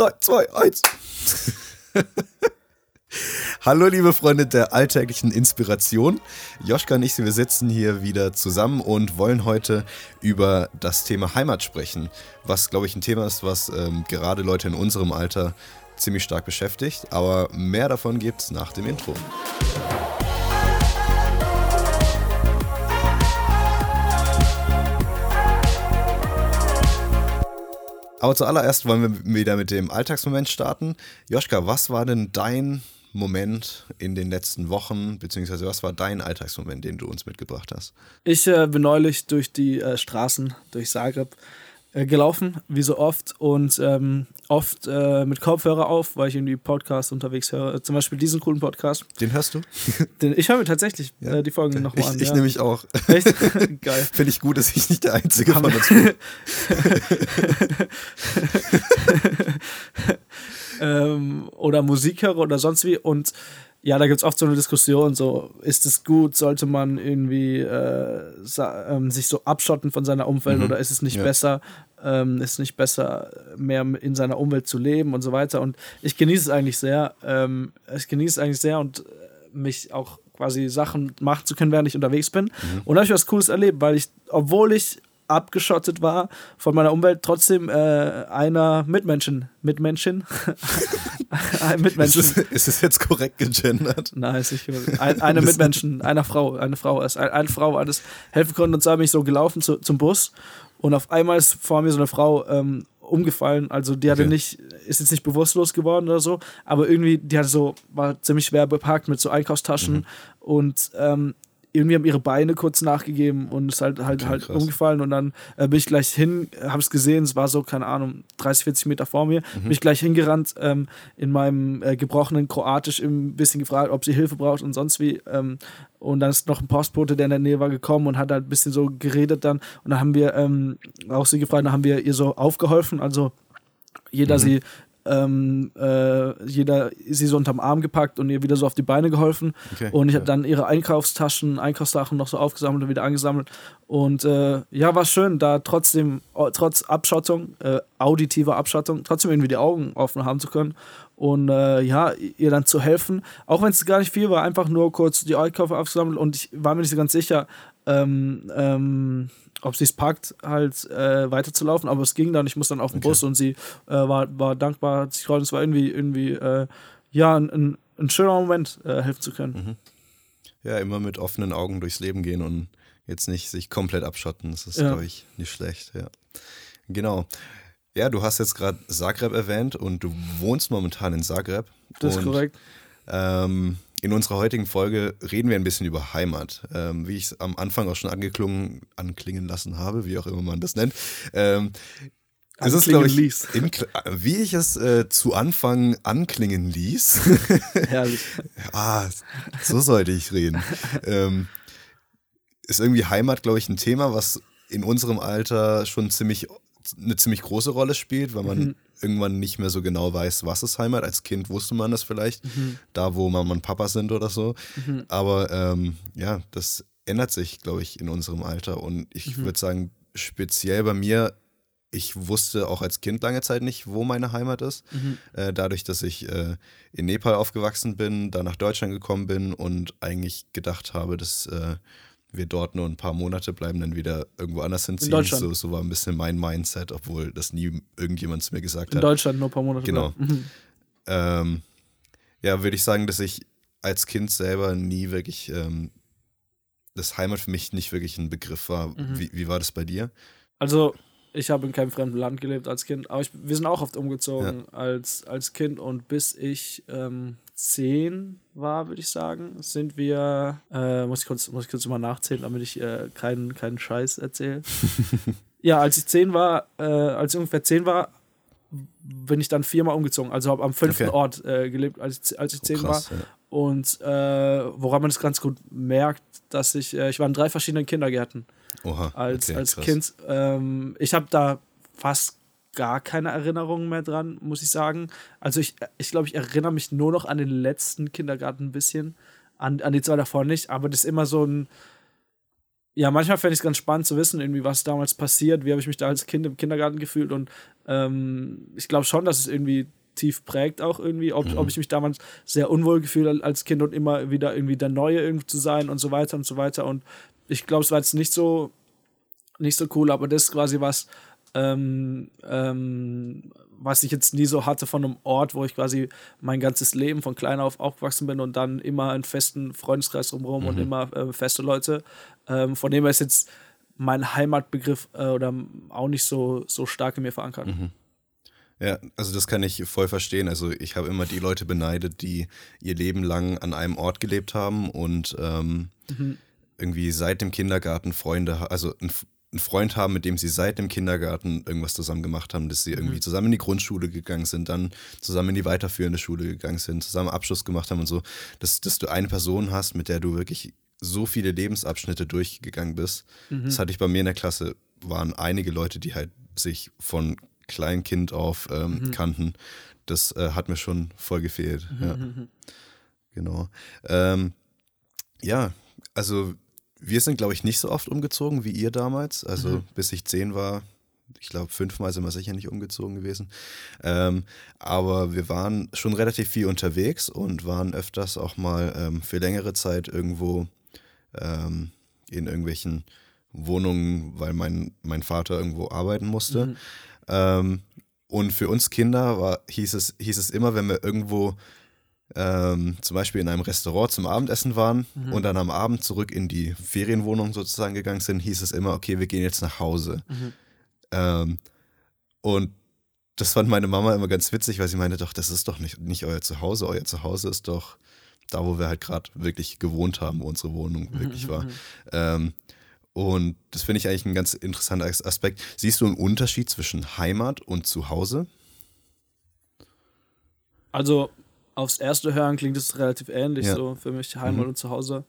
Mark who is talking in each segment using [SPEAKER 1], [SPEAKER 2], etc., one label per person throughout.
[SPEAKER 1] 3, 2, 1. Hallo liebe Freunde der alltäglichen Inspiration. Joschka und ich, wir sitzen hier wieder zusammen und wollen heute über das Thema Heimat sprechen, was glaube ich ein Thema ist, was ähm, gerade Leute in unserem Alter ziemlich stark beschäftigt. Aber mehr davon gibt es nach dem Intro. Aber zuallererst wollen wir wieder mit dem Alltagsmoment starten. Joschka, was war denn dein Moment in den letzten Wochen, beziehungsweise was war dein Alltagsmoment, den du uns mitgebracht hast?
[SPEAKER 2] Ich äh, bin neulich durch die äh, Straßen, durch Zagreb, äh, gelaufen, wie so oft und ähm, oft äh, mit Kopfhörer auf, weil ich irgendwie Podcasts unterwegs höre. Zum Beispiel diesen coolen Podcast.
[SPEAKER 1] Den hörst du?
[SPEAKER 2] Den, ich höre mir tatsächlich ja. äh, die Folgen nochmal an.
[SPEAKER 1] Ich
[SPEAKER 2] ja.
[SPEAKER 1] nämlich auch. Echt? Geil. Finde ich gut, dass ich nicht der Einzige von uns bin.
[SPEAKER 2] ähm, oder Musik höre oder sonst wie und ja, da gibt es oft so eine Diskussion, so ist es gut, sollte man irgendwie äh, ähm, sich so abschotten von seiner Umwelt mhm. oder ist es nicht ja. besser, ähm, ist nicht besser, mehr in seiner Umwelt zu leben und so weiter. Und ich genieße es eigentlich sehr. Ähm, ich genieße es eigentlich sehr und äh, mich auch quasi Sachen machen zu können, während ich unterwegs bin. Mhm. Und da habe ich was Cooles erlebt, weil ich, obwohl ich abgeschottet war von meiner Umwelt, trotzdem äh, einer Mitmenschen, Mitmenschen,
[SPEAKER 1] ein Mitmenschen. Ist es, ist es, jetzt korrekt gegendert?
[SPEAKER 2] Nein, ist nicht ein, eine Mitmenschen, einer Frau, eine Frau, ist eine, eine Frau alles helfen konnte und so bin ich so gelaufen zu, zum Bus und auf einmal ist vor mir so eine Frau ähm, umgefallen. Also die hatte okay. nicht, ist jetzt nicht bewusstlos geworden oder so, aber irgendwie, die hatte so, war ziemlich schwer bepackt mit so Einkaufstaschen mhm. und ähm, irgendwie haben ihre Beine kurz nachgegeben und ist halt halt halt umgefallen und dann äh, bin ich gleich hin, habe es gesehen, es war so keine Ahnung 30 40 Meter vor mir, mhm. bin ich gleich hingerannt ähm, in meinem äh, gebrochenen Kroatisch ein bisschen gefragt, ob sie Hilfe braucht und sonst wie ähm, und dann ist noch ein Postbote, der in der Nähe war gekommen und hat halt ein bisschen so geredet dann und dann haben wir ähm, auch sie gefragt, dann haben wir ihr so aufgeholfen, also jeder mhm. sie ähm, äh, jeder sie so unterm Arm gepackt und ihr wieder so auf die Beine geholfen. Okay, und ich ja. habe dann ihre Einkaufstaschen, Einkaufssachen noch so aufgesammelt und wieder angesammelt. Und äh, ja, war schön, da trotzdem, trotz Abschottung, äh, auditiver Abschottung, trotzdem irgendwie die Augen offen haben zu können. Und äh, ja, ihr dann zu helfen, auch wenn es gar nicht viel war, einfach nur kurz die Einkäufe aufgesammelt und ich war mir nicht so ganz sicher, ähm, ähm, ob sie es packt, halt äh, weiterzulaufen, aber es ging dann, ich muss dann auf den okay. Bus und sie äh, war, war dankbar, hat sich gefreut, es war irgendwie, irgendwie äh, ja, ein, ein, ein, schöner Moment, äh, helfen zu können. Mhm.
[SPEAKER 1] Ja, immer mit offenen Augen durchs Leben gehen und jetzt nicht sich komplett abschotten, das ist, ja. glaube ich, nicht schlecht, ja. Genau. Ja, du hast jetzt gerade Zagreb erwähnt und du wohnst momentan in Zagreb.
[SPEAKER 2] Das ist korrekt.
[SPEAKER 1] Ähm, in unserer heutigen Folge reden wir ein bisschen über Heimat. Ähm, wie ich es am Anfang auch schon angeklungen, anklingen lassen habe, wie auch immer man das nennt. Ähm, es ist, glaube ich, in, wie ich es äh, zu Anfang anklingen ließ. Herrlich. ah, so sollte ich reden. ähm, ist irgendwie Heimat, glaube ich, ein Thema, was in unserem Alter schon ziemlich eine ziemlich große Rolle spielt, weil man mhm. irgendwann nicht mehr so genau weiß, was ist Heimat. Als Kind wusste man das vielleicht, mhm. da wo Mama und Papa sind oder so. Mhm. Aber ähm, ja, das ändert sich, glaube ich, in unserem Alter. Und ich mhm. würde sagen, speziell bei mir, ich wusste auch als Kind lange Zeit nicht, wo meine Heimat ist. Mhm. Äh, dadurch, dass ich äh, in Nepal aufgewachsen bin, da nach Deutschland gekommen bin und eigentlich gedacht habe, dass äh, wir dort nur ein paar Monate bleiben, dann wieder irgendwo anders hinziehen. So, so war ein bisschen mein Mindset, obwohl das nie irgendjemand zu mir gesagt
[SPEAKER 2] In
[SPEAKER 1] hat.
[SPEAKER 2] In Deutschland nur ein paar Monate.
[SPEAKER 1] Genau. Mhm. Ähm, ja, würde ich sagen, dass ich als Kind selber nie wirklich, ähm, das Heimat für mich nicht wirklich ein Begriff war. Mhm. Wie, wie war das bei dir?
[SPEAKER 2] Also, ich habe in keinem fremden Land gelebt als Kind, aber ich, wir sind auch oft umgezogen ja. als, als Kind und bis ich ähm, zehn war, würde ich sagen, sind wir, äh, muss, ich kurz, muss ich kurz mal nachzählen, damit ich äh, keinen, keinen Scheiß erzähle. ja, als ich zehn war, äh, als ich ungefähr zehn war, bin ich dann viermal umgezogen. Also habe am fünften okay. Ort äh, gelebt, als ich, als ich oh, zehn krass, war. Ja. Und äh, woran man das ganz gut merkt, dass ich, äh, ich war in drei verschiedenen Kindergärten. Oha, als, okay, als Kind. Ähm, ich habe da fast gar keine Erinnerungen mehr dran, muss ich sagen. Also ich, ich glaube, ich erinnere mich nur noch an den letzten Kindergarten ein bisschen, an, an die zwei davor nicht, aber das ist immer so ein, ja, manchmal fände ich es ganz spannend zu wissen, irgendwie, was damals passiert, wie habe ich mich da als Kind im Kindergarten gefühlt und ähm, ich glaube schon, dass es irgendwie tief prägt auch irgendwie, ob, mhm. ob ich mich damals sehr unwohl gefühlt als Kind und immer wieder irgendwie der Neue irgendwie zu sein und so weiter und so weiter und ich glaube, es war jetzt nicht so nicht so cool, aber das ist quasi was, ähm, ähm, was ich jetzt nie so hatte von einem Ort, wo ich quasi mein ganzes Leben von klein auf aufgewachsen bin und dann immer einen festen Freundeskreis drumherum mhm. und immer äh, feste Leute. Ähm, von dem her ist jetzt mein Heimatbegriff äh, oder auch nicht so, so stark in mir verankert. Mhm.
[SPEAKER 1] Ja, also das kann ich voll verstehen. Also ich habe immer die Leute beneidet, die ihr Leben lang an einem Ort gelebt haben und ähm, mhm. irgendwie seit dem Kindergarten Freunde, also ein einen Freund haben, mit dem sie seit dem Kindergarten irgendwas zusammen gemacht haben, dass sie irgendwie mhm. zusammen in die Grundschule gegangen sind, dann zusammen in die weiterführende Schule gegangen sind, zusammen Abschluss gemacht haben und so, dass, dass du eine Person hast, mit der du wirklich so viele Lebensabschnitte durchgegangen bist. Mhm. Das hatte ich bei mir in der Klasse, waren einige Leute, die halt sich von Kleinkind auf ähm, mhm. kannten. Das äh, hat mir schon voll gefehlt. Mhm. Ja. Mhm, genau. Ähm, ja, also wir sind, glaube ich, nicht so oft umgezogen wie ihr damals. Also mhm. bis ich zehn war, ich glaube, fünfmal sind wir sicher nicht umgezogen gewesen. Ähm, aber wir waren schon relativ viel unterwegs und waren öfters auch mal ähm, für längere Zeit irgendwo ähm, in irgendwelchen Wohnungen, weil mein, mein Vater irgendwo arbeiten musste. Mhm. Ähm, und für uns Kinder war, hieß, es, hieß es immer, wenn wir irgendwo ähm, zum Beispiel in einem Restaurant zum Abendessen waren mhm. und dann am Abend zurück in die Ferienwohnung sozusagen gegangen sind, hieß es immer, okay, wir gehen jetzt nach Hause. Mhm. Ähm, und das fand meine Mama immer ganz witzig, weil sie meinte, doch, das ist doch nicht, nicht euer Zuhause. Euer Zuhause ist doch da, wo wir halt gerade wirklich gewohnt haben, wo unsere Wohnung mhm, wirklich war. Mhm. Ähm, und das finde ich eigentlich ein ganz interessanter Aspekt. Siehst du einen Unterschied zwischen Heimat und Zuhause?
[SPEAKER 2] Also aufs erste Hören klingt es relativ ähnlich, ja. so für mich Heimat mhm. und Zuhause.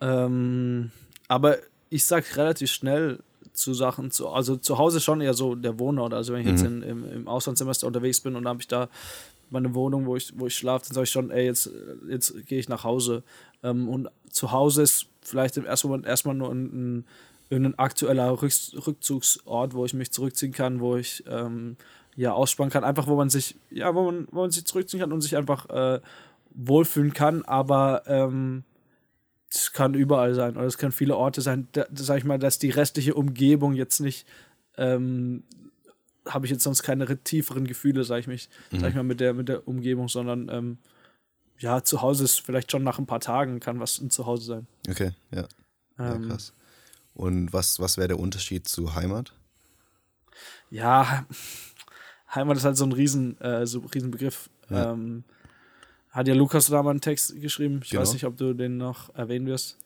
[SPEAKER 2] Ähm, aber ich sag relativ schnell zu Sachen, zu, also zu Hause schon eher so der Wohnort. Also wenn ich mhm. jetzt in, im, im Auslandssemester unterwegs bin und dann habe ich da meine Wohnung, wo ich, wo ich schlafe, dann sage ich schon, ey, jetzt, jetzt gehe ich nach Hause. Ähm, und zu Hause ist vielleicht im ersten Moment erstmal nur ein, ein, ein aktueller Rückzugsort, wo ich mich zurückziehen kann, wo ich ähm, ja, ausspannen kann. Einfach, wo man sich, ja, wo man, wo man sich zurückziehen kann und sich einfach äh, wohlfühlen kann. Aber ähm, es kann überall sein oder es kann viele Orte sein. Da, sag ich mal, dass die restliche Umgebung jetzt nicht, ähm, habe ich jetzt sonst keine tieferen Gefühle, sag ich mich, mhm. sag ich mal, mit der, mit der Umgebung, sondern ähm, ja, zu Hause ist vielleicht schon nach ein paar Tagen kann was ein Zuhause sein.
[SPEAKER 1] Okay, ja. ja ähm, krass. Und was, was wäre der Unterschied zu Heimat?
[SPEAKER 2] Ja, Heimat ist halt so ein riesen, äh, so Riesenbegriff. Ja. Ähm, hat ja Lukas da mal einen Text geschrieben. Ich genau. weiß nicht, ob du den noch erwähnen wirst.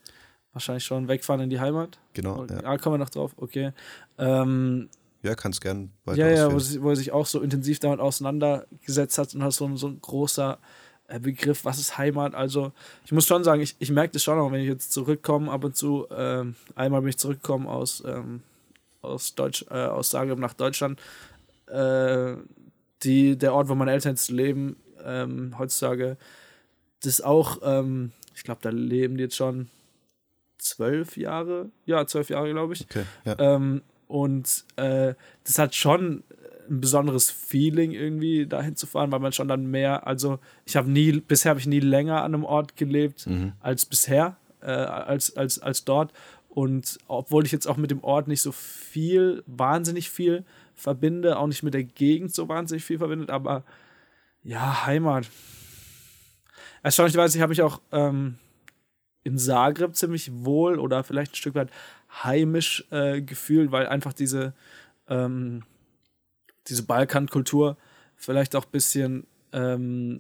[SPEAKER 2] Wahrscheinlich schon wegfahren in die Heimat.
[SPEAKER 1] Genau. Ja,
[SPEAKER 2] ah, kommen wir noch drauf. Okay. Ähm,
[SPEAKER 1] ja, kannst gern weiter
[SPEAKER 2] Ja, ja, wo, wo, er sich auch so intensiv damit auseinandergesetzt hat und hat so ein, so ein großer äh, Begriff, was ist Heimat? Also, ich muss schon sagen, ich, ich merke das schon auch, wenn ich jetzt zurückkomme, ab und zu, ähm, einmal bin ich zurückgekommen aus, ähm, aus, Deutsch, äh, aus Zagreb nach Deutschland, äh, die, der Ort, wo meine Eltern jetzt leben, ähm, heutzutage, das ist auch, ähm, ich glaube, da leben die jetzt schon zwölf Jahre, ja, zwölf Jahre, glaube ich. Okay, ja. ähm, und äh, das hat schon ein besonderes Feeling irgendwie dahin zu fahren, weil man schon dann mehr, also ich habe nie, bisher habe ich nie länger an einem Ort gelebt mhm. als bisher, äh, als, als, als dort. Und obwohl ich jetzt auch mit dem Ort nicht so viel, wahnsinnig viel verbinde, auch nicht mit der Gegend so wahnsinnig viel verbindet, aber ja, Heimat. Erstaunlicherweise, ich habe mich auch ähm, in Zagreb ziemlich wohl oder vielleicht ein Stück weit heimisch äh, gefühlt, weil einfach diese, ähm, diese Balkankultur vielleicht auch ein bisschen ähm,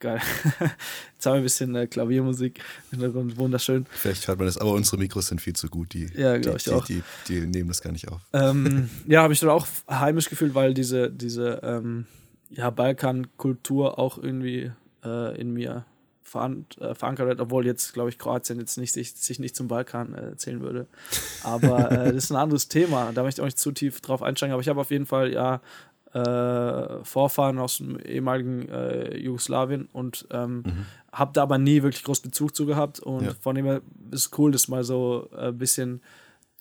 [SPEAKER 2] Geil. Jetzt haben wir ein bisschen äh, Klaviermusik im Hintergrund, wunderschön.
[SPEAKER 1] Vielleicht hört man das, aber unsere Mikros sind viel zu gut. Die,
[SPEAKER 2] ja, glaube ich
[SPEAKER 1] die,
[SPEAKER 2] auch.
[SPEAKER 1] Die, die, die, nehmen das gar nicht auf.
[SPEAKER 2] Ähm, ja, habe ich dann auch heimisch gefühlt, weil diese, diese ähm, ja, Balkankultur auch irgendwie äh, in mir äh, verankert wird, obwohl jetzt, glaube ich, Kroatien jetzt nicht, sich, sich nicht zum Balkan äh, zählen würde. Aber äh, das ist ein anderes Thema. Da möchte ich auch nicht zu tief drauf einsteigen. Aber ich habe auf jeden Fall ja äh, Vorfahren aus dem ehemaligen äh, Jugoslawien und ähm, mhm. habe da aber nie wirklich groß Bezug zu gehabt und ja. von dem her ist es cool, das mal so ein äh, bisschen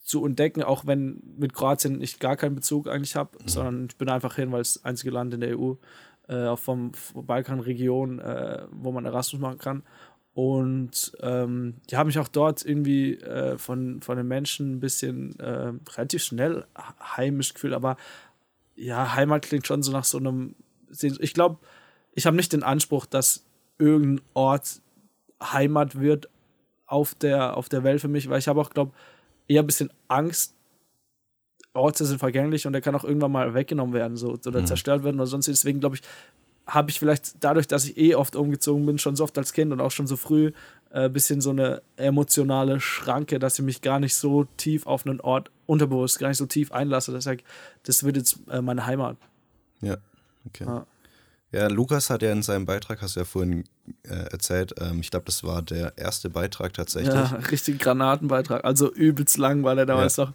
[SPEAKER 2] zu entdecken, auch wenn mit Kroatien ich gar keinen Bezug eigentlich habe, mhm. sondern ich bin einfach hin, weil es das einzige Land in der EU äh, auch vom Balkanregion, äh, wo man Erasmus machen kann. Und ähm, die haben mich auch dort irgendwie äh, von, von den Menschen ein bisschen äh, relativ schnell heimisch gefühlt, aber ja, Heimat klingt schon so nach so einem. Ich glaube, ich habe nicht den Anspruch, dass irgendein Ort Heimat wird auf der, auf der Welt für mich, weil ich habe auch, glaube eher ein bisschen Angst. Orte sind vergänglich und der kann auch irgendwann mal weggenommen werden so, oder mhm. zerstört werden oder sonst. Deswegen glaube ich, habe ich vielleicht dadurch, dass ich eh oft umgezogen bin, schon so oft als Kind und auch schon so früh, ein äh, bisschen so eine emotionale Schranke, dass ich mich gar nicht so tief auf einen Ort unterbewusst, gar nicht so tief einlasse. Das, heißt, das wird jetzt äh, meine Heimat.
[SPEAKER 1] Ja, okay. Ja. Ja, Lukas hat ja in seinem Beitrag, hast du ja vorhin äh, erzählt, ähm, ich glaube, das war der erste Beitrag tatsächlich. Ja,
[SPEAKER 2] richtig Granatenbeitrag. Also übelst lang war der damals ja.
[SPEAKER 1] noch.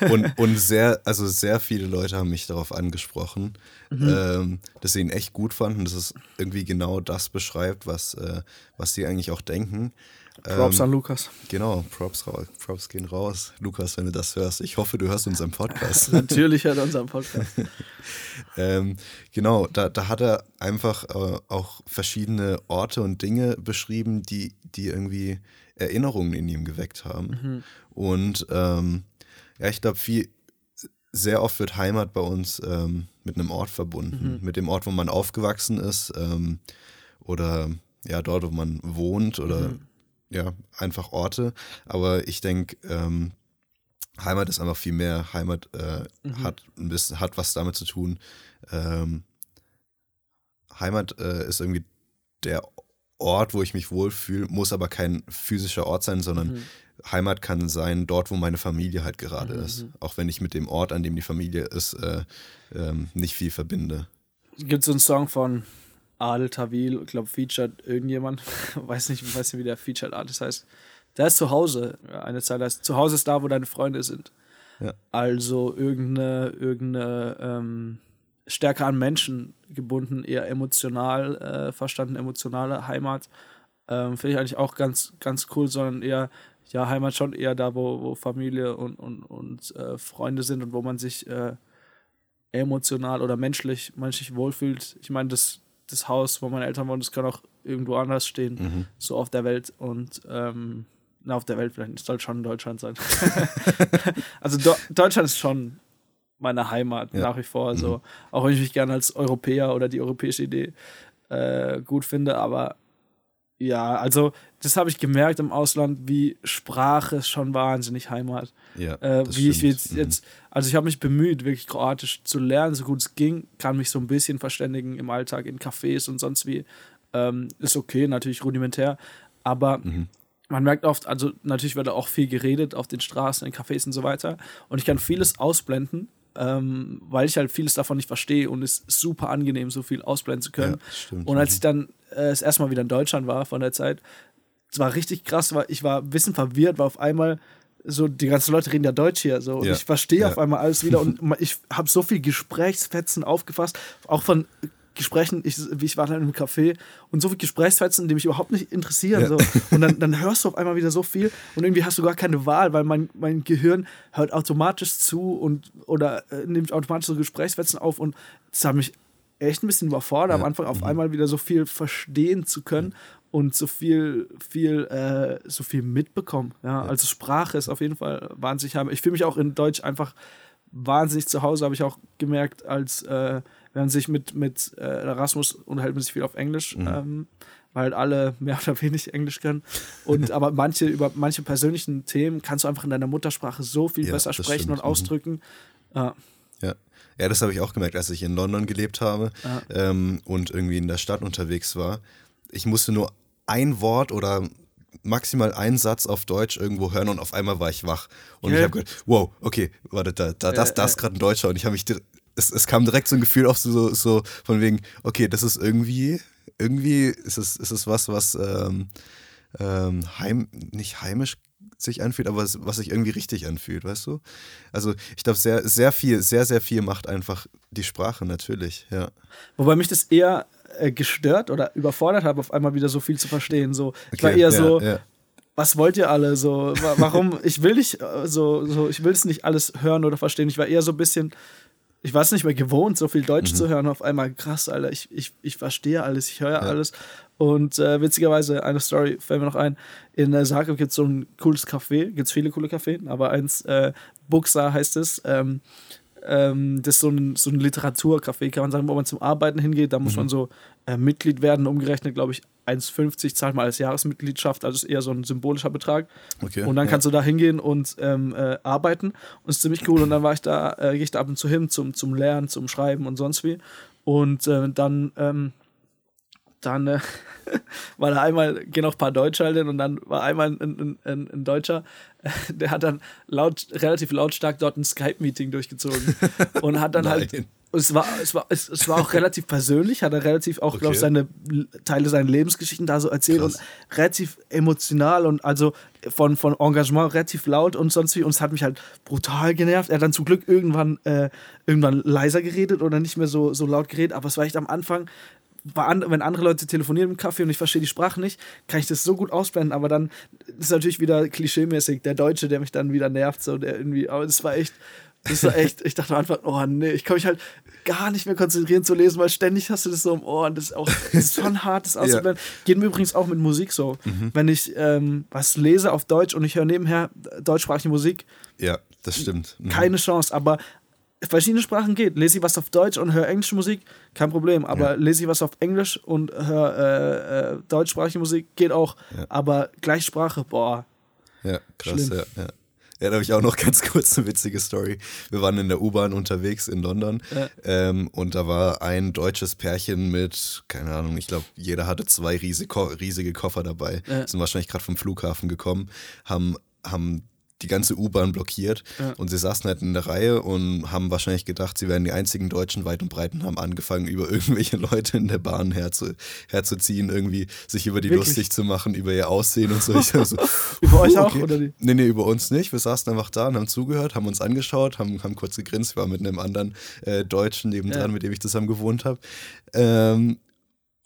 [SPEAKER 1] und, und sehr, also sehr viele Leute haben mich darauf angesprochen, mhm. ähm, dass sie ihn echt gut fanden, dass es irgendwie genau das beschreibt, was, äh, was sie eigentlich auch denken.
[SPEAKER 2] Props ähm, an Lukas.
[SPEAKER 1] Genau, Props, Props gehen raus. Lukas, wenn du das hörst. Ich hoffe, du hörst unseren Podcast.
[SPEAKER 2] Natürlich hört er unseren Podcast.
[SPEAKER 1] ähm, genau, da, da hat er einfach äh, auch verschiedene Orte und Dinge beschrieben, die, die irgendwie Erinnerungen in ihm geweckt haben. Mhm. Und ähm, ja, ich glaube, viel, sehr oft wird Heimat bei uns ähm, mit einem Ort verbunden. Mhm. Mit dem Ort, wo man aufgewachsen ist ähm, oder ja, dort, wo man wohnt oder mhm ja, einfach Orte. Aber ich denke, ähm, Heimat ist einfach viel mehr. Heimat äh, mhm. hat ein bisschen, hat was damit zu tun. Ähm, Heimat äh, ist irgendwie der Ort, wo ich mich wohlfühle, muss aber kein physischer Ort sein, sondern mhm. Heimat kann sein dort, wo meine Familie halt gerade mhm. ist. Auch wenn ich mit dem Ort, an dem die Familie ist, äh, ähm, nicht viel verbinde.
[SPEAKER 2] Gibt es so einen Song von Adel Tawil, ich glaube, featured irgendjemand, weiß nicht, weiß nicht, wie der Featured Artist heißt. Der ist zu Hause. Eine Zeit heißt, zu Hause ist da, wo deine Freunde sind. Ja. Also irgendeine, irgendeine ähm, stärker an Menschen gebunden, eher emotional äh, verstanden, emotionale Heimat. Ähm, Finde ich eigentlich auch ganz, ganz cool, sondern eher, ja, Heimat schon eher da, wo, wo Familie und, und, und äh, Freunde sind und wo man sich äh, emotional oder menschlich, menschlich wohlfühlt. Ich meine, das das Haus, wo meine Eltern wohnen, das kann auch irgendwo anders stehen, mhm. so auf der Welt. Und ähm, na, auf der Welt vielleicht, es soll schon Deutschland sein. also Do Deutschland ist schon meine Heimat ja. nach wie vor. Also, mhm. auch wenn ich mich gerne als Europäer oder die europäische Idee äh, gut finde, aber ja, also das habe ich gemerkt im Ausland, wie Sprache ist schon wahnsinnig Heimat. Ja, äh, wie ich jetzt, mhm. jetzt also ich habe mich bemüht, wirklich Kroatisch zu lernen, so gut es ging, kann mich so ein bisschen verständigen im Alltag in Cafés und sonst wie. Ähm, ist okay, natürlich rudimentär, aber mhm. man merkt oft, also natürlich wird da auch viel geredet auf den Straßen, in Cafés und so weiter. Und ich kann vieles ausblenden, ähm, weil ich halt vieles davon nicht verstehe und es ist super angenehm, so viel ausblenden zu können. Ja, und als ich dann äh, das erste Mal wieder in Deutschland war von der Zeit, es war richtig krass, weil ich war ein bisschen verwirrt, weil auf einmal so die ganzen Leute reden ja Deutsch hier so ja. ich verstehe ja. auf einmal alles wieder und ich habe so viel Gesprächsfetzen aufgefasst, auch von Gesprächen, ich, ich war dann im Café und so viele Gesprächsfetzen, die mich überhaupt nicht interessieren. Ja. So. Und dann, dann hörst du auf einmal wieder so viel und irgendwie hast du gar keine Wahl, weil mein, mein Gehirn hört automatisch zu und oder äh, nimmt automatisch so Gesprächsfetzen auf und das hat mich echt ein bisschen überfordert, am Anfang auf mhm. einmal wieder so viel verstehen zu können und so viel, viel, äh, so viel mitbekommen. Ja? Also Sprache ist auf jeden Fall wahnsinnig. Ich fühle mich auch in Deutsch einfach wahnsinnig zu Hause, habe ich auch gemerkt, als äh, wenn man sich mit, mit äh, Erasmus unterhält man sich viel auf Englisch, mhm. ähm, weil halt alle mehr oder weniger Englisch können. Und aber manche, über manche persönlichen Themen kannst du einfach in deiner Muttersprache so viel ja, besser sprechen stimmt. und mhm. ausdrücken.
[SPEAKER 1] Ja. ja. Das habe ich auch gemerkt, als ich in London gelebt habe ähm, und irgendwie in der Stadt unterwegs war. Ich musste nur ein Wort oder maximal einen Satz auf Deutsch irgendwo hören und auf einmal war ich wach. Und ja. ich habe gedacht, wow, okay, warte, da, da, das, das ist gerade ein Deutscher. Und ich habe mich, es, es kam direkt so ein Gefühl auf, so, so von wegen, okay, das ist irgendwie, irgendwie ist es, ist es was, was ähm, ähm, heim, nicht heimisch sich anfühlt, aber was, sich irgendwie richtig anfühlt, weißt du? Also ich glaube, sehr, sehr viel, sehr, sehr viel macht einfach die Sprache natürlich, ja.
[SPEAKER 2] Wobei mich das eher äh, gestört oder überfordert hat, auf einmal wieder so viel zu verstehen. So, ich war eher ja, so, ja. was wollt ihr alle? So, warum? ich will nicht äh, so, so, ich will es nicht alles hören oder verstehen. Ich war eher so ein bisschen ich war es nicht mehr gewohnt, so viel Deutsch mhm. zu hören. Auf einmal krass, Alter, ich, ich, ich verstehe alles, ich höre ja. alles. Und äh, witzigerweise, eine Story fällt mir noch ein. In äh, Zagreb gibt es so ein cooles Café, gibt es viele coole Cafés, aber eins, äh, Buxa heißt es. Ähm, ähm, das ist so ein, so ein Literaturcafé, kann man sagen, wo man zum Arbeiten hingeht. Da muss mhm. man so äh, Mitglied werden, umgerechnet, glaube ich, 1,50 zahlt man als Jahresmitgliedschaft, also ist eher so ein symbolischer Betrag. Okay, und dann ja. kannst du da hingehen und ähm, äh, arbeiten. Und ist ziemlich cool. Und dann war ich da, äh, gehe ich da ab und zu hin zum, zum Lernen, zum Schreiben und sonst wie. Und äh, dann ähm, dann äh, war da einmal, gehen auch ein paar Deutsche halt hin und dann war einmal ein, ein, ein Deutscher, der hat dann laut, relativ lautstark dort ein Skype-Meeting durchgezogen und hat dann halt es war, es, war, es, es, war auch relativ persönlich, hat er relativ auch, okay. glaube ich, seine Teile seiner Lebensgeschichten da so erzählt Krass. und relativ emotional und also von, von Engagement relativ laut und sonst wie. Und es hat mich halt brutal genervt. Er hat dann zum Glück irgendwann, äh, irgendwann leiser geredet oder nicht mehr so, so laut geredet, aber es war echt am Anfang an, wenn andere Leute telefonieren im Kaffee und ich verstehe die Sprache nicht, kann ich das so gut ausblenden, aber dann ist natürlich wieder klischeemäßig der Deutsche, der mich dann wieder nervt, so der irgendwie, aber das war echt, das war echt, ich dachte am Anfang, oh nee, ich kann mich halt gar nicht mehr konzentrieren zu lesen, weil ständig hast du das so im Ohr und das ist auch das ist schon hart, das auszublenden. Ja. Geht mir übrigens auch mit Musik so. Mhm. Wenn ich ähm, was lese auf Deutsch und ich höre nebenher deutschsprachige Musik.
[SPEAKER 1] Ja, das stimmt.
[SPEAKER 2] Mhm. Keine Chance, aber verschiedene Sprachen geht. Lese ich was auf Deutsch und höre englische Musik, kein Problem. Aber ja. lese ich was auf Englisch und höre äh, äh, deutschsprachige Musik, geht auch. Ja. Aber Gleichsprache, boah.
[SPEAKER 1] Ja, krass, Schlimm. ja, ja. Ja, da habe ich auch noch ganz kurz eine witzige Story. Wir waren in der U-Bahn unterwegs in London ja. ähm, und da war ein deutsches Pärchen mit, keine Ahnung, ich glaube, jeder hatte zwei riesige, riesige Koffer dabei. Ja. Sind wahrscheinlich gerade vom Flughafen gekommen, haben, haben die ganze U-Bahn blockiert ja. und sie saßen halt in der Reihe und haben wahrscheinlich gedacht, sie wären die einzigen Deutschen weit und breit und haben angefangen, über irgendwelche Leute in der Bahn herzu, herzuziehen, irgendwie sich über die Wirklich? lustig zu machen, über ihr Aussehen und so. Ich so über euch auch, oder die? Nee, nee, über uns nicht. Wir saßen einfach da und haben zugehört, haben uns angeschaut, haben, haben kurz gegrinst. Wir waren mit einem anderen äh, Deutschen nebendran, ja. mit dem ich zusammen gewohnt habe. Ähm,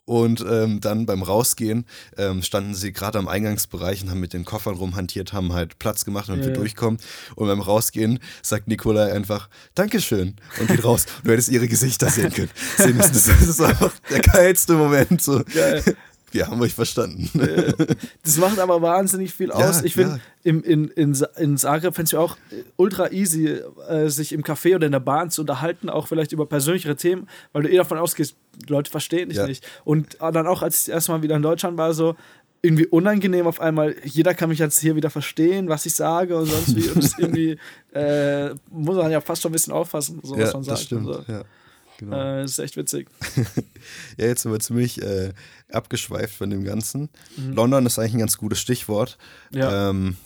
[SPEAKER 1] und ähm, dann beim Rausgehen ähm, standen sie gerade am Eingangsbereich und haben mit den Koffern rumhantiert, haben halt Platz gemacht, damit ja, wir durchkommen. Und beim Rausgehen sagt Nikolai einfach Dankeschön und geht raus. du hättest ihre Gesichter sehen können. Sehen müssen. Das ist einfach der geilste Moment. So. Geil. Wir haben euch verstanden.
[SPEAKER 2] Das macht aber wahnsinnig viel aus. Ja, ich finde, ja. in, in, in Zagreb fände es auch ultra easy, äh, sich im Café oder in der Bahn zu unterhalten, auch vielleicht über persönlichere Themen, weil du eh davon ausgehst, Leute verstehen dich ja. nicht. Und äh, dann auch, als ich erstmal wieder in Deutschland war, so irgendwie unangenehm auf einmal, jeder kann mich jetzt hier wieder verstehen, was ich sage und sonst wie. Und irgendwie äh, muss man ja fast schon ein bisschen aufpassen, so was man sagt. Das stimmt, so. ja. Genau. Äh, das ist echt witzig.
[SPEAKER 1] ja, jetzt sind wir ziemlich äh, abgeschweift von dem Ganzen. Mhm. London ist eigentlich ein ganz gutes Stichwort. Ja. Ähm,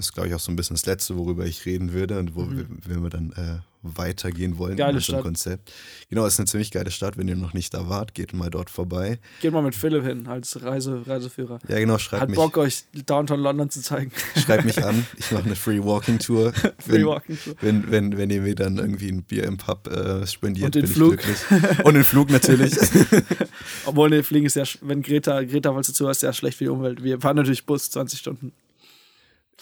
[SPEAKER 1] ist, glaube ich, auch so ein bisschen das Letzte, worüber ich reden würde und wo mhm. wir, wir dann äh, weitergehen wollen
[SPEAKER 2] geile Stadt.
[SPEAKER 1] Konzept. Genau, es ist eine ziemlich geile Stadt. Wenn ihr noch nicht da wart, geht mal dort vorbei.
[SPEAKER 2] Geht mal mit Philipp hin als Reise, Reiseführer.
[SPEAKER 1] Ja, genau, schreibt
[SPEAKER 2] Hat
[SPEAKER 1] mich.
[SPEAKER 2] Bock, euch Downtown London zu zeigen.
[SPEAKER 1] Schreibt mich an. Ich mache eine Free Walking Tour. Free Walking Tour. Wenn, wenn, wenn ihr mir dann irgendwie ein Bier im Pub äh, spendiert, Und den bin Flug. ich glücklich. Und den Flug natürlich.
[SPEAKER 2] Obwohl, ne, Fliegen ist ja, wenn Greta, Greta, falls du zuhörst, ja schlecht für die Umwelt. Wir fahren natürlich Bus 20 Stunden.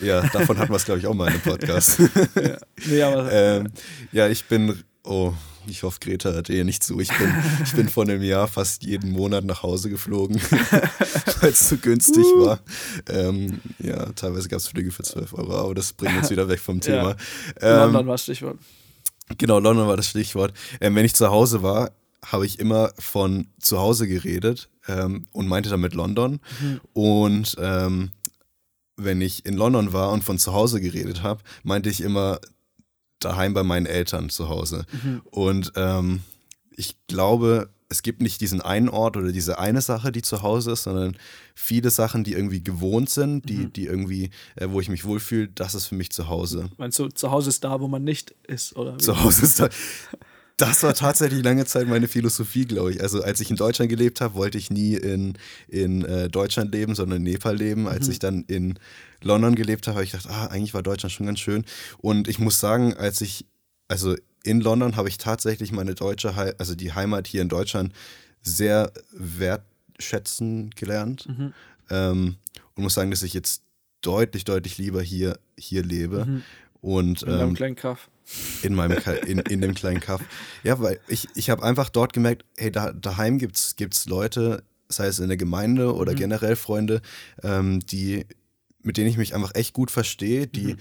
[SPEAKER 1] Ja, davon hatten wir es, glaube ich, auch mal in einem Podcast. ja. Nee, aber, ähm, ja, ich bin, oh, ich hoffe, Greta hört eh nicht zu. Ich bin, ich bin vor einem Jahr fast jeden Monat nach Hause geflogen, weil es zu günstig uh. war. Ähm, ja, teilweise gab es Flüge für 12 Euro, aber das bringt uns wieder weg vom Thema.
[SPEAKER 2] Ja. Ähm, London war das Stichwort.
[SPEAKER 1] Genau, London war das Stichwort. Ähm, wenn ich zu Hause war, habe ich immer von zu Hause geredet ähm, und meinte damit London. Mhm. Und ähm, wenn ich in London war und von zu Hause geredet habe, meinte ich immer daheim bei meinen Eltern zu Hause. Mhm. Und ähm, ich glaube, es gibt nicht diesen einen Ort oder diese eine Sache, die zu Hause ist, sondern viele Sachen, die irgendwie gewohnt sind, die, mhm. die irgendwie, äh, wo ich mich wohlfühle, das ist für mich zu Hause.
[SPEAKER 2] Meinst du, zu Hause ist da, wo man nicht ist, oder?
[SPEAKER 1] Zu Hause ist da. Das war tatsächlich lange Zeit meine Philosophie, glaube ich. Also als ich in Deutschland gelebt habe, wollte ich nie in, in äh, Deutschland leben, sondern in Nepal leben. Als mhm. ich dann in London gelebt habe, habe ich gedacht, ah, eigentlich war Deutschland schon ganz schön. Und ich muss sagen, als ich, also in London habe ich tatsächlich meine deutsche, He also die Heimat hier in Deutschland sehr wertschätzen gelernt. Mhm. Ähm, und muss sagen, dass ich jetzt deutlich, deutlich lieber hier, hier lebe. Mhm. Und,
[SPEAKER 2] in ähm, meinem kleinen Kaff.
[SPEAKER 1] In, meinem, in, in dem kleinen Kaff. Ja, weil ich, ich habe einfach dort gemerkt, hey, da, daheim gibt es Leute, sei es in der Gemeinde oder mhm. generell Freunde, ähm, die, mit denen ich mich einfach echt gut verstehe, die, mhm.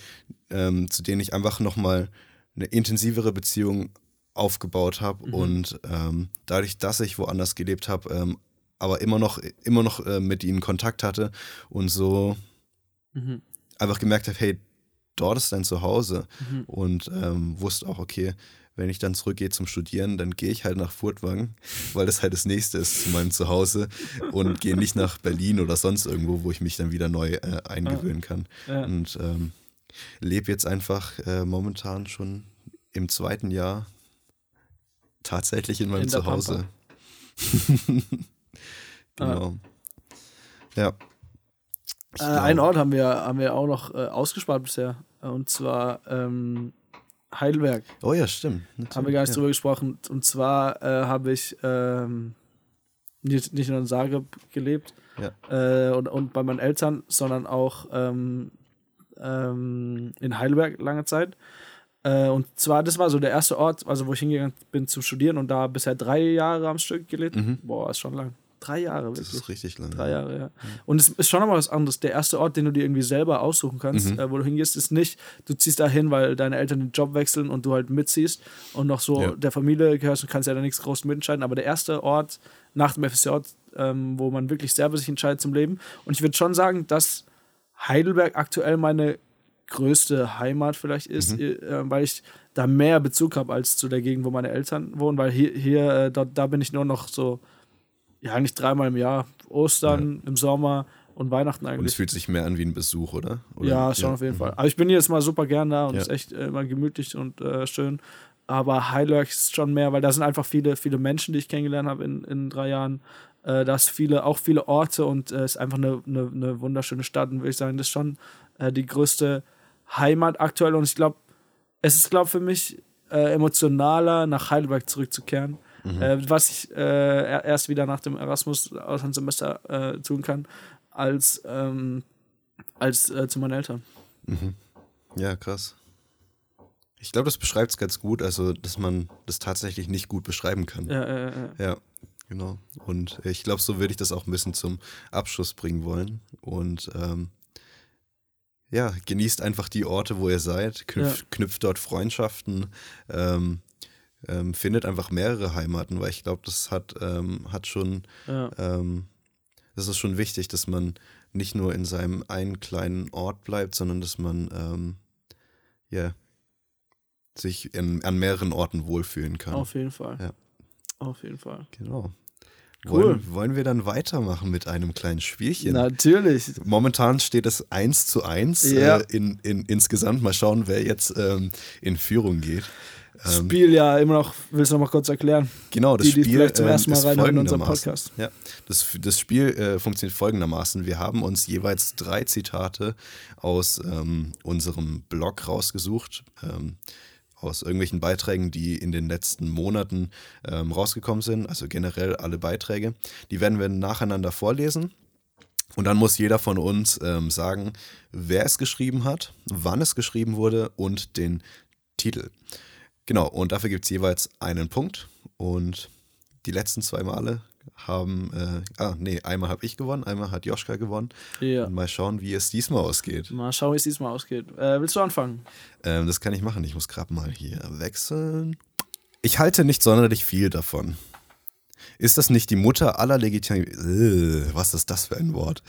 [SPEAKER 1] ähm, zu denen ich einfach nochmal eine intensivere Beziehung aufgebaut habe mhm. und ähm, dadurch, dass ich woanders gelebt habe, ähm, aber immer noch, immer noch äh, mit ihnen Kontakt hatte und so mhm. einfach gemerkt habe, hey, dort ist dein Zuhause mhm. und ähm, wusste auch, okay, wenn ich dann zurückgehe zum Studieren, dann gehe ich halt nach Furtwangen, weil das halt das nächste ist zu meinem Zuhause und gehe nicht nach Berlin oder sonst irgendwo, wo ich mich dann wieder neu äh, eingewöhnen kann. Ja. Und ähm, lebe jetzt einfach äh, momentan schon im zweiten Jahr tatsächlich in meinem in Zuhause. genau. Ja.
[SPEAKER 2] Äh, einen Ort haben wir, haben wir auch noch äh, ausgespart bisher. Und zwar ähm, Heidelberg.
[SPEAKER 1] Oh ja, stimmt.
[SPEAKER 2] Natürlich. Haben wir gar nicht ja. drüber gesprochen. Und zwar äh, habe ich ähm, nicht, nicht nur in Zagreb gelebt ja. äh, und, und bei meinen Eltern, sondern auch ähm, ähm, in Heidelberg lange Zeit. Äh, und zwar, das war so der erste Ort, also wo ich hingegangen bin zum Studieren und da bisher drei Jahre am Stück gelebt. Mhm. Boah, ist schon lang. Drei Jahre, wirklich. Das ist
[SPEAKER 1] richtig lang.
[SPEAKER 2] Drei Jahre, ja. Mhm. Und es ist schon nochmal was anderes. Der erste Ort, den du dir irgendwie selber aussuchen kannst, mhm. äh, wo du hingehst, ist nicht, du ziehst da hin, weil deine Eltern den Job wechseln und du halt mitziehst und noch so ja. der Familie gehörst und kannst ja da nichts groß mitentscheiden. Aber der erste Ort nach dem FSJ, ähm, wo man wirklich selber sich entscheidet zum Leben. Und ich würde schon sagen, dass Heidelberg aktuell meine größte Heimat vielleicht ist, mhm. äh, weil ich da mehr Bezug habe als zu der Gegend, wo meine Eltern wohnen, weil hier, hier äh, da, da bin ich nur noch so, ja, eigentlich dreimal im Jahr. Ostern, ja. im Sommer und Weihnachten eigentlich. Und
[SPEAKER 1] es fühlt sich mehr an wie ein Besuch, oder? oder?
[SPEAKER 2] Ja, schon ja. auf jeden mhm. Fall. Aber ich bin jetzt mal super gern da und es ja. ist echt äh, immer gemütlich und äh, schön. Aber Heidelberg ist schon mehr, weil da sind einfach viele, viele Menschen, die ich kennengelernt habe in, in drei Jahren. Äh, da ist viele, auch viele Orte und es äh, ist einfach eine, eine, eine, wunderschöne Stadt. Und würde ich sagen, das ist schon äh, die größte Heimat aktuell. Und ich glaube, es ist, glaube für mich äh, emotionaler, nach Heidelberg zurückzukehren. Mhm. Äh, was ich äh, erst wieder nach dem Erasmus-Auslandssemester äh, tun kann, als, ähm, als äh, zu meinen Eltern.
[SPEAKER 1] Mhm. Ja, krass. Ich glaube, das beschreibt es ganz gut, also dass man das tatsächlich nicht gut beschreiben kann.
[SPEAKER 2] Ja, ja, ja.
[SPEAKER 1] ja genau. Und ich glaube, so würde ich das auch ein bisschen zum Abschluss bringen wollen. Und ähm, ja, genießt einfach die Orte, wo ihr seid, knüpft, ja. knüpft dort Freundschaften, ähm, ähm, findet einfach mehrere Heimaten, weil ich glaube, das hat, ähm, hat schon, ja. Ähm, das ist schon wichtig, dass man nicht nur in seinem einen kleinen Ort bleibt, sondern dass man ähm, ja, sich in, an mehreren Orten wohlfühlen kann.
[SPEAKER 2] Auf jeden Fall.
[SPEAKER 1] Ja.
[SPEAKER 2] Auf jeden Fall.
[SPEAKER 1] Genau. Cool. Wollen, wollen wir dann weitermachen mit einem kleinen Spielchen?
[SPEAKER 2] Natürlich.
[SPEAKER 1] Momentan steht es 1 zu 1 ja. äh, in, in, insgesamt. Mal schauen, wer jetzt ähm, in Führung geht.
[SPEAKER 2] Das ähm, Spiel ja immer noch, willst du noch mal kurz erklären?
[SPEAKER 1] Genau, das die, die Spiel
[SPEAKER 2] vielleicht zum ersten Mal rein in unserem Podcast.
[SPEAKER 1] Ja, das, das Spiel äh, funktioniert folgendermaßen. Wir haben uns jeweils drei Zitate aus ähm, unserem Blog rausgesucht. Ähm, aus irgendwelchen Beiträgen, die in den letzten Monaten ähm, rausgekommen sind, also generell alle Beiträge. Die werden wir nacheinander vorlesen. Und dann muss jeder von uns ähm, sagen, wer es geschrieben hat, wann es geschrieben wurde und den Titel. Genau, und dafür gibt es jeweils einen Punkt. Und die letzten zwei Male haben, äh, ah, nee, einmal habe ich gewonnen, einmal hat Joschka gewonnen. Ja. Und mal schauen, wie es diesmal ausgeht.
[SPEAKER 2] Mal schauen, wie es diesmal ausgeht. Äh, willst du anfangen?
[SPEAKER 1] Ähm, das kann ich machen. Ich muss gerade mal hier wechseln. Ich halte nicht sonderlich viel davon. Ist das nicht die Mutter aller Legitimität? Äh, was ist das für ein Wort?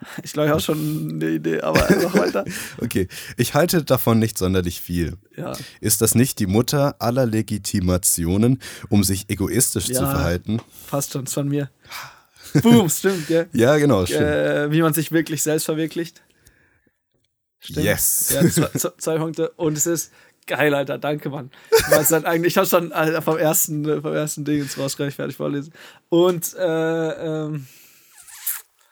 [SPEAKER 2] Ich glaube, ich habe schon eine Idee, aber einfach weiter.
[SPEAKER 1] okay, ich halte davon nicht sonderlich viel.
[SPEAKER 2] Ja.
[SPEAKER 1] Ist das nicht die Mutter aller Legitimationen, um sich egoistisch ja, zu verhalten?
[SPEAKER 2] Passt schon, ist von mir. Boom, stimmt, gell?
[SPEAKER 1] Ja, genau, stimmt.
[SPEAKER 2] Äh, wie man sich wirklich selbst verwirklicht.
[SPEAKER 1] Stimmt. Yes.
[SPEAKER 2] Ja, zwei, zwei Punkte. Und es ist Geil, Alter, danke, Mann. Ich, dann eigentlich, ich habe schon Alter, vom, ersten, äh, vom ersten Ding ins raus gleich fertig vorlesen. Und, äh, ähm,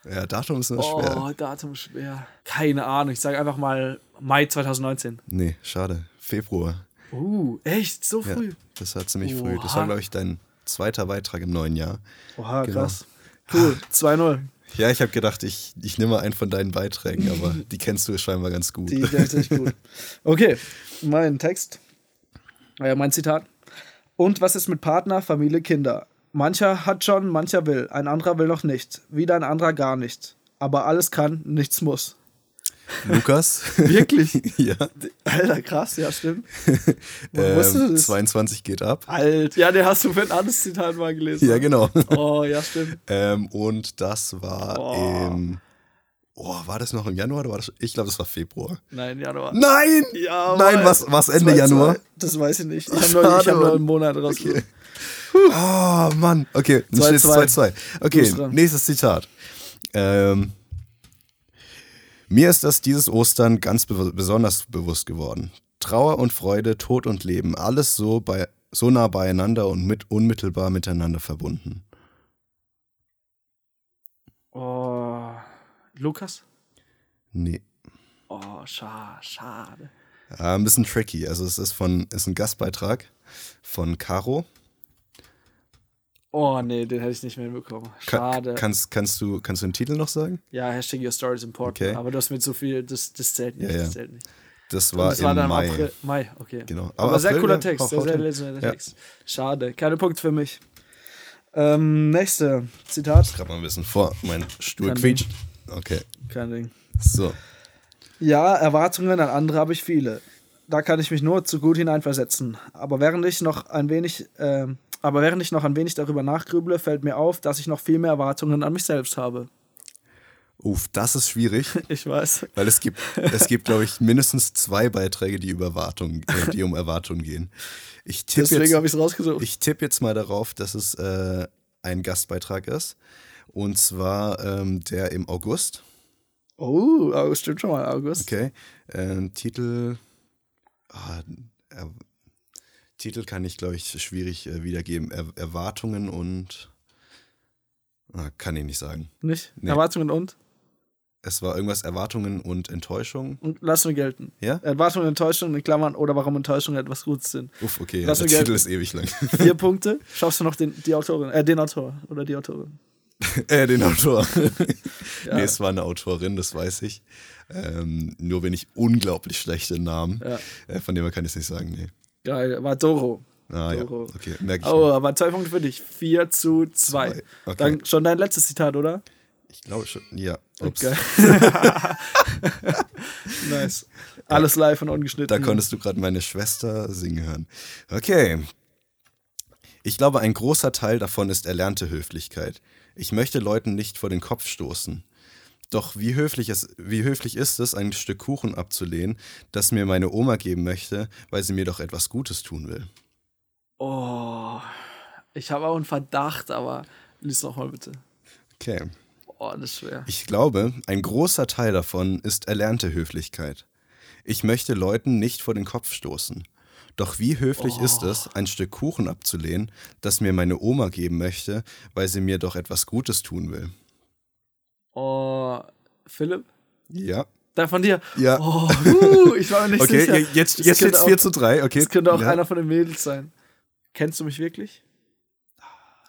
[SPEAKER 1] Ja, Datum ist immer oh, schwer.
[SPEAKER 2] Oh, Datum schwer. Keine Ahnung, ich sage einfach mal Mai 2019.
[SPEAKER 1] Nee, schade. Februar.
[SPEAKER 2] Uh, echt? So früh? Ja,
[SPEAKER 1] das war ziemlich Oha. früh. Das war, glaube ich, dein zweiter Beitrag im neuen Jahr.
[SPEAKER 2] Oha, genau. krass. Cool, 2-0.
[SPEAKER 1] Ja, ich habe gedacht, ich, ich nehme einen von deinen Beiträgen, aber die kennst du scheinbar ganz gut.
[SPEAKER 2] Die kennst du gut. Okay, mein Text, äh, mein Zitat. Und was ist mit Partner, Familie, Kinder? Mancher hat schon, mancher will, ein anderer will noch nicht, wieder ein anderer gar nicht. Aber alles kann, nichts muss.
[SPEAKER 1] Lukas.
[SPEAKER 2] Wirklich?
[SPEAKER 1] ja.
[SPEAKER 2] Alter, krass, ja, stimmt.
[SPEAKER 1] ähm, 22 geht ab.
[SPEAKER 2] Alt, ja, den hast du für ein anderes Zitat mal gelesen.
[SPEAKER 1] Ja, genau.
[SPEAKER 2] Oh, ja, stimmt.
[SPEAKER 1] ähm, und das war oh. im. Oh, war das noch im Januar oder war das? Ich glaube, das war Februar.
[SPEAKER 2] Nein, Januar.
[SPEAKER 1] Nein! Ja, Nein, was, was Ende zwei, Januar? Zwei.
[SPEAKER 2] Das weiß ich nicht. Ich habe nur, hab nur einen Monat rausgesucht.
[SPEAKER 1] Okay. Oh, Mann. Okay, dann steht es 2-2. Okay, nächstes Zitat. Ähm, mir ist das dieses Ostern ganz be besonders bewusst geworden. Trauer und Freude, Tod und Leben, alles so, bei, so nah beieinander und mit, unmittelbar miteinander verbunden.
[SPEAKER 2] Oh, Lukas?
[SPEAKER 1] Nee.
[SPEAKER 2] Oh, scha schade.
[SPEAKER 1] Ja, ein bisschen tricky. Also es ist von ist ein Gastbeitrag von Caro
[SPEAKER 2] Oh nee, den hätte ich nicht mehr hinbekommen. Schade.
[SPEAKER 1] Kann, kannst, kannst, du, kannst du den Titel noch sagen?
[SPEAKER 2] Ja, Hashtag Your Story is important. Okay. Aber du hast mit so viel, das, das zählt nicht. Ja, ja. Das zählt nicht.
[SPEAKER 1] Das war, das war im Mai.
[SPEAKER 2] April, Mai, okay.
[SPEAKER 1] Genau.
[SPEAKER 2] Aber, Aber sehr April, cooler Text, sehr, sehr lesender ja. Text. Schade, keine Punkte für mich. Ähm, nächste Zitat.
[SPEAKER 1] Ich gerade mal ein bisschen vor, mein Stuhl quietscht. Okay.
[SPEAKER 2] Kein Ding.
[SPEAKER 1] So.
[SPEAKER 2] Ja, Erwartungen an andere habe ich viele. Da kann ich mich nur zu gut hineinversetzen. Aber während ich noch ein wenig, äh, aber während ich noch ein wenig darüber nachgrüble, fällt mir auf, dass ich noch viel mehr Erwartungen an mich selbst habe.
[SPEAKER 1] Uff, das ist schwierig.
[SPEAKER 2] Ich weiß.
[SPEAKER 1] Weil es gibt, es gibt, glaube ich, mindestens zwei Beiträge, die über Erwartungen, äh, die um Erwartungen gehen. Ich
[SPEAKER 2] Deswegen habe ich es rausgesucht.
[SPEAKER 1] Ich tippe jetzt mal darauf, dass es äh, ein Gastbeitrag ist. Und zwar ähm, der im August.
[SPEAKER 2] Oh, August stimmt schon mal, August.
[SPEAKER 1] Okay. Ähm, Titel. Ah, er, Titel kann ich, glaube ich, schwierig äh, wiedergeben. Er Erwartungen und. Ah, kann ich nicht sagen.
[SPEAKER 2] Nicht? Nee. Erwartungen und?
[SPEAKER 1] Es war irgendwas Erwartungen und Enttäuschung.
[SPEAKER 2] Und lass mir gelten.
[SPEAKER 1] Ja?
[SPEAKER 2] Erwartungen und Enttäuschung in Klammern oder warum Enttäuschungen etwas Gutes sind.
[SPEAKER 1] Uff, okay, ja, der Titel ist ewig lang.
[SPEAKER 2] Vier Punkte. Schaffst du noch den, die Autorin, äh, den Autor oder die Autorin?
[SPEAKER 1] äh, den Autor. ja. Nee, es war eine Autorin, das weiß ich. Ähm, nur bin ich unglaublich schlecht in Namen. Ja. Äh, von dem her kann ich es nicht sagen, nee.
[SPEAKER 2] Geil, war Doro.
[SPEAKER 1] Ah, Doro. ja. Okay, merke
[SPEAKER 2] ich. Oh, aber zwei Punkte für dich. 4 zu 2. Okay. Dann schon dein letztes Zitat, oder?
[SPEAKER 1] Ich glaube schon, ja. Ups.
[SPEAKER 2] Okay. nice. Alles live und ungeschnitten.
[SPEAKER 1] Da konntest du gerade meine Schwester singen hören. Okay. Ich glaube, ein großer Teil davon ist erlernte Höflichkeit. Ich möchte Leuten nicht vor den Kopf stoßen. Doch wie höflich, es, wie höflich ist es, ein Stück Kuchen abzulehnen, das mir meine Oma geben möchte, weil sie mir doch etwas Gutes tun will?
[SPEAKER 2] Oh, ich habe auch einen Verdacht, aber lies noch mal bitte.
[SPEAKER 1] Okay.
[SPEAKER 2] Oh, das ist schwer.
[SPEAKER 1] Ich glaube, ein großer Teil davon ist erlernte Höflichkeit. Ich möchte Leuten nicht vor den Kopf stoßen. Doch wie höflich oh. ist es, ein Stück Kuchen abzulehnen, das mir meine Oma geben möchte, weil sie mir doch etwas Gutes tun will?
[SPEAKER 2] Oh, Philipp?
[SPEAKER 1] Ja.
[SPEAKER 2] Da von dir?
[SPEAKER 1] Ja.
[SPEAKER 2] Oh, uh, ich war mir nicht
[SPEAKER 1] okay,
[SPEAKER 2] sicher.
[SPEAKER 1] Okay, jetzt, jetzt steht es 4 zu 3. Okay.
[SPEAKER 2] Das könnte auch ja. einer von den Mädels sein. Kennst du mich wirklich?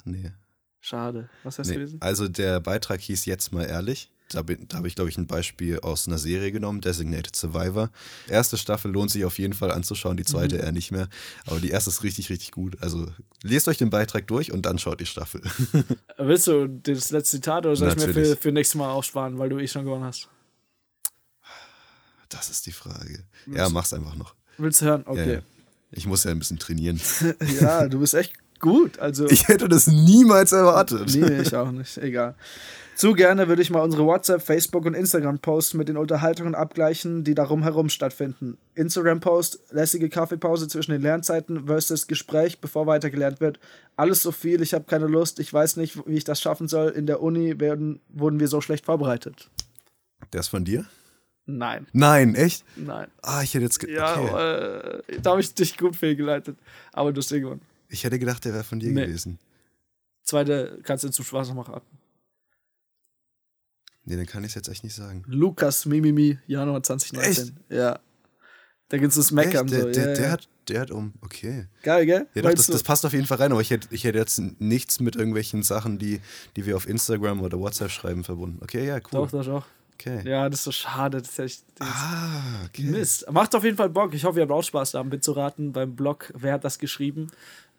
[SPEAKER 1] Nee.
[SPEAKER 2] Schade. Was hast nee. du gelesen?
[SPEAKER 1] Also der Beitrag hieß jetzt mal ehrlich. Da, da habe ich, glaube ich, ein Beispiel aus einer Serie genommen, Designated Survivor. Erste Staffel lohnt sich auf jeden Fall anzuschauen, die zweite mhm. eher nicht mehr. Aber die erste ist richtig, richtig gut. Also lest euch den Beitrag durch und dann schaut die Staffel.
[SPEAKER 2] Willst du das letzte Zitat oder soll Natürlich. ich mir für, für nächstes Mal aufsparen, weil du eh schon gewonnen hast?
[SPEAKER 1] Das ist die Frage. Willst ja, mach's einfach noch.
[SPEAKER 2] Willst du hören? Okay. Ja.
[SPEAKER 1] Ich muss ja ein bisschen trainieren.
[SPEAKER 2] ja, du bist echt gut. Also
[SPEAKER 1] ich hätte das niemals erwartet.
[SPEAKER 2] Nee, ich auch nicht. Egal. Zu gerne würde ich mal unsere WhatsApp, Facebook und Instagram-Posts mit den Unterhaltungen abgleichen, die darum herum stattfinden. Instagram-Post, lässige Kaffeepause zwischen den Lernzeiten versus Gespräch, bevor weitergelernt wird. Alles so viel, ich habe keine Lust, ich weiß nicht, wie ich das schaffen soll. In der Uni werden, wurden wir so schlecht vorbereitet.
[SPEAKER 1] Der ist von dir?
[SPEAKER 2] Nein.
[SPEAKER 1] Nein, echt?
[SPEAKER 2] Nein.
[SPEAKER 1] Ah, ich hätte jetzt.
[SPEAKER 2] Ja, okay. äh, da habe ich dich gut fehlgeleitet. Aber du hast eh gewonnen.
[SPEAKER 1] Ich hätte gedacht, der wäre von dir nee. gewesen.
[SPEAKER 2] Zweite kannst du zum Spaß noch mal raten.
[SPEAKER 1] Nee, dann kann ich es jetzt echt nicht sagen.
[SPEAKER 2] Lukas Mimimi, Januar 2019. Echt? Ja. Da gibt es das Meckern.
[SPEAKER 1] Der,
[SPEAKER 2] so.
[SPEAKER 1] der,
[SPEAKER 2] ja,
[SPEAKER 1] der,
[SPEAKER 2] ja.
[SPEAKER 1] Hat, der hat um. Okay.
[SPEAKER 2] Geil, gell?
[SPEAKER 1] Ja, doch, das, das, passt auf jeden Fall rein, aber ich hätte, ich hätte jetzt nichts mit irgendwelchen Sachen, die, die wir auf Instagram oder WhatsApp schreiben, verbunden. Okay, ja, cool.
[SPEAKER 2] Doch, doch, doch.
[SPEAKER 1] Okay.
[SPEAKER 2] Ja, das ist so schade. Das ist echt, das
[SPEAKER 1] ah, okay.
[SPEAKER 2] Mist. Macht auf jeden Fall Bock. Ich hoffe, ihr habt auch Spaß daran mitzuraten beim Blog. Wer hat das geschrieben?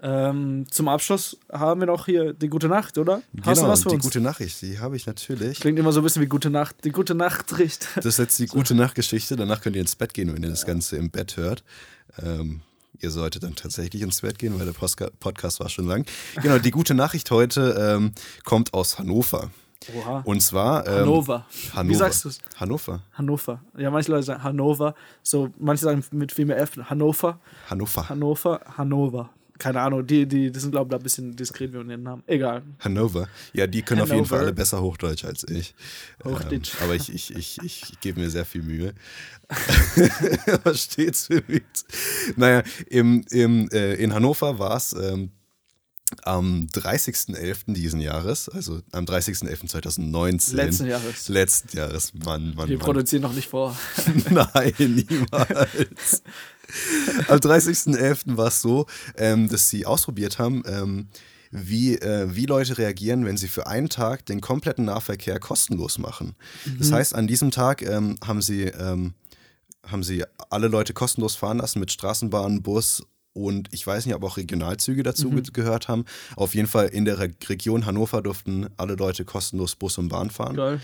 [SPEAKER 2] Ähm, zum Abschluss haben wir noch hier die gute Nacht, oder?
[SPEAKER 1] Genau, Hast du was für die uns? gute Nachricht, die habe ich natürlich.
[SPEAKER 2] Klingt immer so ein bisschen wie gute Nacht. Die gute Nachtricht.
[SPEAKER 1] Das ist jetzt die gute Nachtgeschichte. Danach könnt ihr ins Bett gehen, wenn ihr das Ganze im Bett hört. Ähm, ihr solltet dann tatsächlich ins Bett gehen, weil der Podcast war schon lang. Genau, die gute Nachricht heute ähm, kommt aus Hannover.
[SPEAKER 2] Oha.
[SPEAKER 1] Und zwar.
[SPEAKER 2] Ähm, Hannover.
[SPEAKER 1] Hannover.
[SPEAKER 2] Wie sagst du es?
[SPEAKER 1] Hannover.
[SPEAKER 2] Hannover. Ja, manche Leute sagen Hannover. So, manche sagen mit viel mehr F. Hannover.
[SPEAKER 1] Hannover.
[SPEAKER 2] Hannover. Hannover. Keine Ahnung, die, die, die sind, glaube ich, ein bisschen diskret, wie man den Namen. Egal.
[SPEAKER 1] Hannover. Ja, die können Hannover. auf jeden Fall alle besser Hochdeutsch als ich.
[SPEAKER 2] Hochdeutsch.
[SPEAKER 1] Ähm, aber ich, ich, ich, ich, ich gebe mir sehr viel Mühe. Was steht's für mich? Naja, im, im, äh, in Hannover war es ähm, am 30.11. diesen Jahres, also am 30.11.2019.
[SPEAKER 2] Letzten Jahres.
[SPEAKER 1] Letzten Jahres, Mann, Mann.
[SPEAKER 2] Wir
[SPEAKER 1] Mann.
[SPEAKER 2] produzieren noch nicht vor.
[SPEAKER 1] Nein, niemals. am 30.11. war es so, ähm, dass sie ausprobiert haben, ähm, wie, äh, wie Leute reagieren, wenn sie für einen Tag den kompletten Nahverkehr kostenlos machen. Mhm. Das heißt, an diesem Tag ähm, haben sie ähm, haben sie alle Leute kostenlos fahren lassen mit Straßenbahn, Bus und ich weiß nicht, ob auch Regionalzüge dazu mhm. gehört haben. Auf jeden Fall in der Re Region Hannover durften alle Leute kostenlos Bus und Bahn fahren.
[SPEAKER 2] Geil.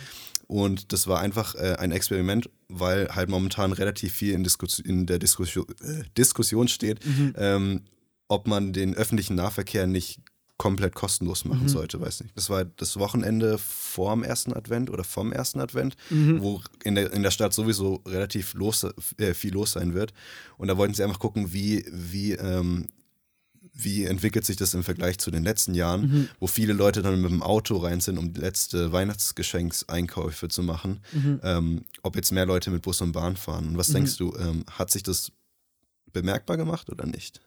[SPEAKER 1] Und das war einfach äh, ein Experiment, weil halt momentan relativ viel in, Diskus in der Diskussion, äh, Diskussion steht, mhm. ähm, ob man den öffentlichen Nahverkehr nicht komplett kostenlos machen mhm. sollte, weiß nicht. Das war das Wochenende vor dem ersten Advent oder vom ersten Advent, mhm. wo in der, in der Stadt sowieso relativ los, äh, viel los sein wird. Und da wollten sie einfach gucken, wie, wie, ähm, wie entwickelt sich das im Vergleich zu den letzten Jahren, mhm. wo viele Leute dann mit dem Auto rein sind, um die letzte Weihnachtsgeschenkseinkäufe zu machen, mhm. ähm, ob jetzt mehr Leute mit Bus und Bahn fahren. Und was mhm. denkst du, ähm, hat sich das bemerkbar gemacht oder nicht?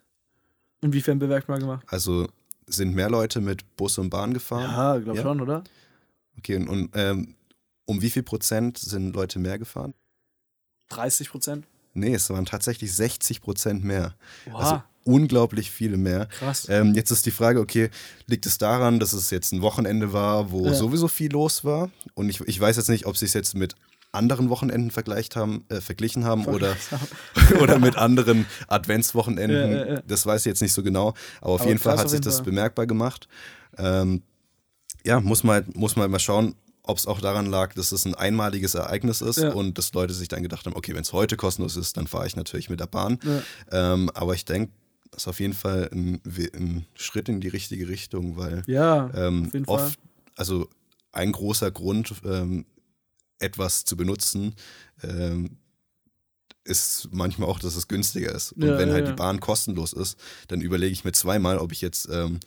[SPEAKER 2] Inwiefern bemerkbar gemacht?
[SPEAKER 1] Also sind mehr Leute mit Bus und Bahn gefahren?
[SPEAKER 2] Ja, glaube ja? schon, oder?
[SPEAKER 1] Okay, und, und ähm, um wie viel Prozent sind Leute mehr gefahren?
[SPEAKER 2] 30 Prozent?
[SPEAKER 1] Nee, es waren tatsächlich 60 Prozent mehr.
[SPEAKER 2] Wow.
[SPEAKER 1] Also unglaublich viele mehr.
[SPEAKER 2] Krass.
[SPEAKER 1] Ähm, jetzt ist die Frage, okay, liegt es daran, dass es jetzt ein Wochenende war, wo ja. sowieso viel los war? Und ich, ich weiß jetzt nicht, ob sie es jetzt mit anderen Wochenenden vergleicht haben, äh, verglichen haben oder, oder mit anderen Adventswochenenden. Ja, ja, das weiß ich jetzt nicht so genau. Aber auf aber jeden Fall hat sich das Fall. bemerkbar gemacht. Ähm, ja, muss man, muss man mal schauen, ob es auch daran lag, dass es ein einmaliges Ereignis ist ja. und dass Leute sich dann gedacht haben, okay, wenn es heute kostenlos ist, dann fahre ich natürlich mit der Bahn. Ja. Ähm, aber ich denke, das ist auf jeden Fall ein, ein, Schritt in die richtige Richtung, weil
[SPEAKER 2] ja,
[SPEAKER 1] ähm, oft, also ein großer Grund, ähm, etwas zu benutzen, ähm, ist manchmal auch, dass es günstiger ist. Und ja, wenn halt die Bahn kostenlos ist, dann überlege ich mir zweimal, ob ich jetzt ähm,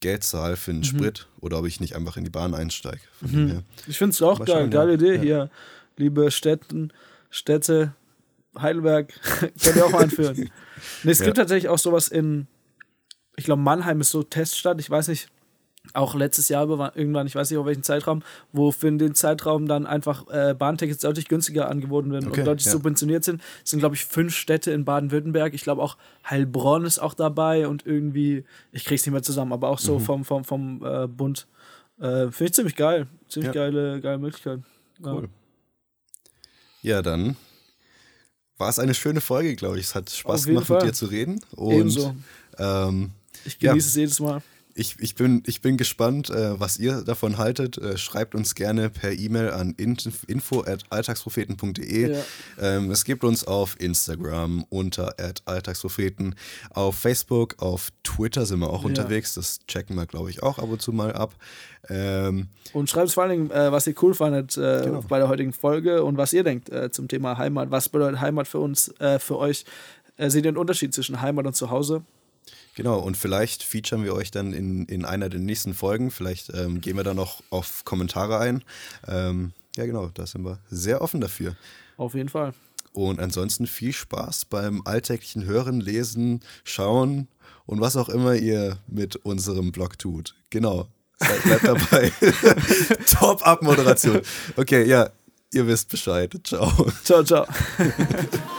[SPEAKER 1] Geld zahle für einen mhm. Sprit oder ob ich nicht einfach in die Bahn einsteige.
[SPEAKER 2] Mhm. Ich finde es auch geil, geile Idee ja. hier. Liebe Städten, Städte, Heidelberg, könnt ihr auch mal einführen. nee, es ja. gibt tatsächlich auch sowas in, ich glaube, Mannheim ist so Teststadt, ich weiß nicht, auch letztes Jahr irgendwann, ich weiß nicht auf welchen Zeitraum, wo für den Zeitraum dann einfach äh, Bahntickets deutlich günstiger angeboten werden okay, und deutlich ja. subventioniert sind. Es sind, glaube ich, fünf Städte in Baden-Württemberg. Ich glaube auch Heilbronn ist auch dabei und irgendwie, ich kriege es nicht mehr zusammen, aber auch so mhm. vom, vom, vom äh, Bund. Äh, Finde ich ziemlich geil. Ziemlich ja. geile, geile Möglichkeit.
[SPEAKER 1] Cool. Ja, dann war es eine schöne Folge, glaube ich. Es hat Spaß gemacht, Fall. mit dir zu reden. Und,
[SPEAKER 2] Ebenso.
[SPEAKER 1] Ähm,
[SPEAKER 2] ich genieße ja. es jedes Mal
[SPEAKER 1] ich, ich, bin, ich bin gespannt, äh, was ihr davon haltet. Äh, schreibt uns gerne per E-Mail an info.alltagspropheten.de. Ja. Ähm, es gibt uns auf Instagram unter alltagspropheten. Auf Facebook, auf Twitter sind wir auch ja. unterwegs. Das checken wir, glaube ich, auch ab und zu mal ab. Ähm,
[SPEAKER 2] und schreibt vor allen Dingen, äh, was ihr cool fandet äh, genau. bei der heutigen Folge und was ihr denkt äh, zum Thema Heimat. Was bedeutet Heimat für uns, äh, für euch? seht ihr den Unterschied zwischen Heimat und Zuhause?
[SPEAKER 1] Genau, und vielleicht featuren wir euch dann in, in einer der nächsten Folgen. Vielleicht ähm, gehen wir da noch auf Kommentare ein. Ähm, Ja, genau, da sind wir sehr offen dafür.
[SPEAKER 2] Auf jeden Fall.
[SPEAKER 1] Und ansonsten viel Spaß beim alltäglichen Hören, Lesen, Schauen und was auch immer ihr mit unserem Blog tut. Genau. Bleibt dabei. Top-Up-Moderation. Okay, ja, ihr wisst Bescheid. Ciao.
[SPEAKER 2] Ciao, ciao.